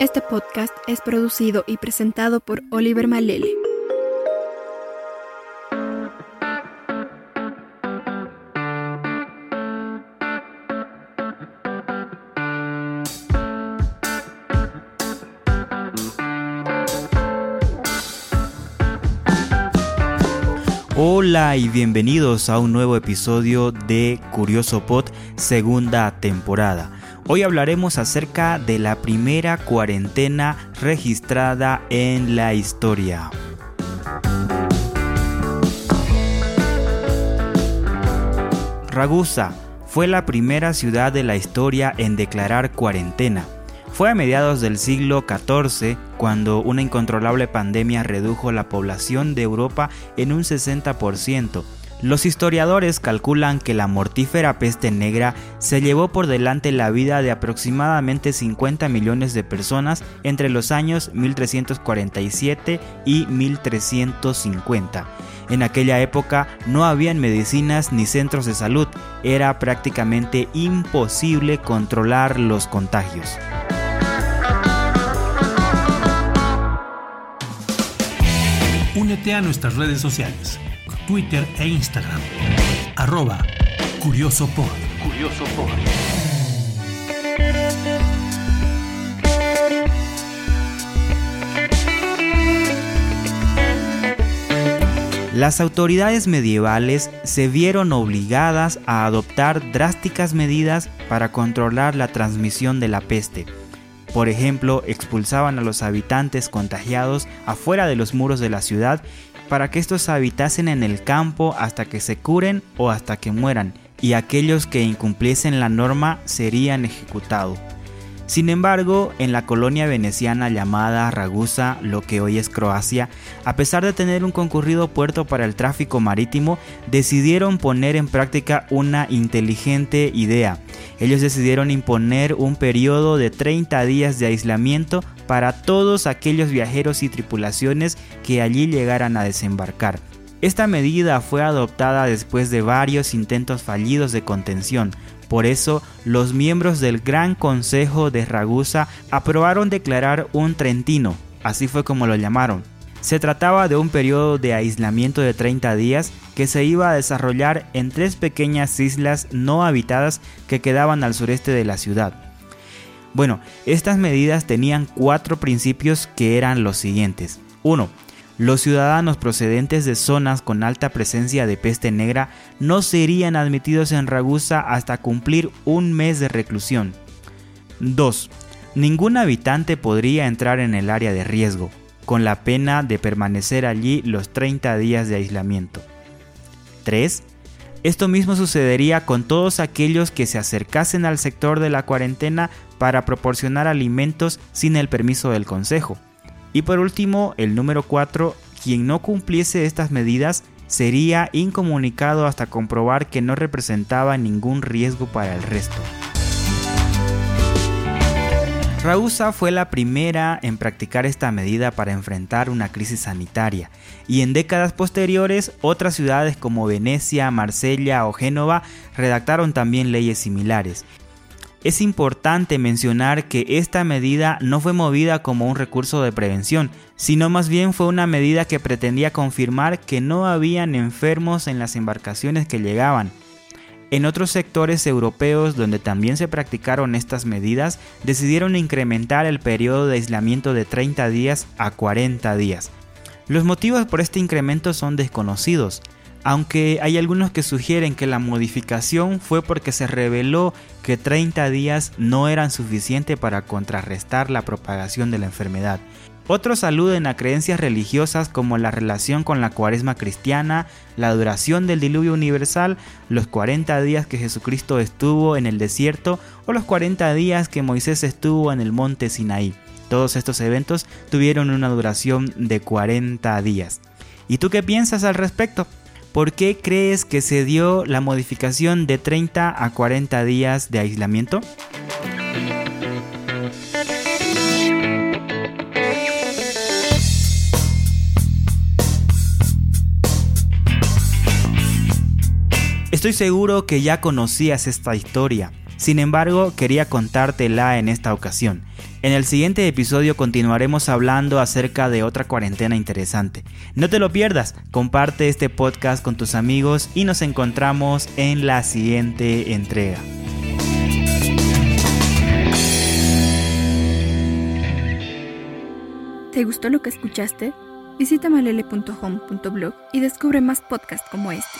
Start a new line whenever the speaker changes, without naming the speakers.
Este podcast es producido y presentado por Oliver Malele.
Hola y bienvenidos a un nuevo episodio de Curioso Pod segunda temporada. Hoy hablaremos acerca de la primera cuarentena registrada en la historia. Ragusa fue la primera ciudad de la historia en declarar cuarentena. Fue a mediados del siglo XIV cuando una incontrolable pandemia redujo la población de Europa en un 60%. Los historiadores calculan que la mortífera peste negra se llevó por delante la vida de aproximadamente 50 millones de personas entre los años 1347 y 1350. En aquella época no habían medicinas ni centros de salud, era prácticamente imposible controlar los contagios.
Únete a nuestras redes sociales, Twitter e Instagram. Arroba Curioso Curioso
Las autoridades medievales se vieron obligadas a adoptar drásticas medidas para controlar la transmisión de la peste. Por ejemplo, expulsaban a los habitantes contagiados afuera de los muros de la ciudad para que estos habitasen en el campo hasta que se curen o hasta que mueran, y aquellos que incumpliesen la norma serían ejecutados. Sin embargo, en la colonia veneciana llamada Ragusa, lo que hoy es Croacia, a pesar de tener un concurrido puerto para el tráfico marítimo, decidieron poner en práctica una inteligente idea. Ellos decidieron imponer un periodo de 30 días de aislamiento para todos aquellos viajeros y tripulaciones que allí llegaran a desembarcar. Esta medida fue adoptada después de varios intentos fallidos de contención, por eso, los miembros del Gran Consejo de Ragusa aprobaron declarar un Trentino, así fue como lo llamaron. Se trataba de un periodo de aislamiento de 30 días que se iba a desarrollar en tres pequeñas islas no habitadas que quedaban al sureste de la ciudad. Bueno, estas medidas tenían cuatro principios que eran los siguientes. 1 los ciudadanos procedentes de zonas con alta presencia de peste negra no serían admitidos en Ragusa hasta cumplir un mes de reclusión. 2. Ningún habitante podría entrar en el área de riesgo, con la pena de permanecer allí los 30 días de aislamiento. 3. Esto mismo sucedería con todos aquellos que se acercasen al sector de la cuarentena para proporcionar alimentos sin el permiso del Consejo. Y por último, el número 4, quien no cumpliese estas medidas sería incomunicado hasta comprobar que no representaba ningún riesgo para el resto. Rahusa fue la primera en practicar esta medida para enfrentar una crisis sanitaria, y en décadas posteriores otras ciudades como Venecia, Marsella o Génova redactaron también leyes similares, es importante mencionar que esta medida no fue movida como un recurso de prevención, sino más bien fue una medida que pretendía confirmar que no habían enfermos en las embarcaciones que llegaban. En otros sectores europeos donde también se practicaron estas medidas, decidieron incrementar el periodo de aislamiento de 30 días a 40 días. Los motivos por este incremento son desconocidos, aunque hay algunos que sugieren que la modificación fue porque se reveló que 30 días no eran suficientes para contrarrestar la propagación de la enfermedad. Otros aluden a creencias religiosas como la relación con la cuaresma cristiana, la duración del diluvio universal, los 40 días que Jesucristo estuvo en el desierto o los 40 días que Moisés estuvo en el monte Sinaí. Todos estos eventos tuvieron una duración de 40 días. ¿Y tú qué piensas al respecto? ¿Por qué crees que se dio la modificación de 30 a 40 días de aislamiento? Estoy seguro que ya conocías esta historia. Sin embargo, quería contártela en esta ocasión. En el siguiente episodio continuaremos hablando acerca de otra cuarentena interesante. No te lo pierdas, comparte este podcast con tus amigos y nos encontramos en la siguiente entrega.
¿Te gustó lo que escuchaste? Visita malele.home.blog y descubre más podcasts como este.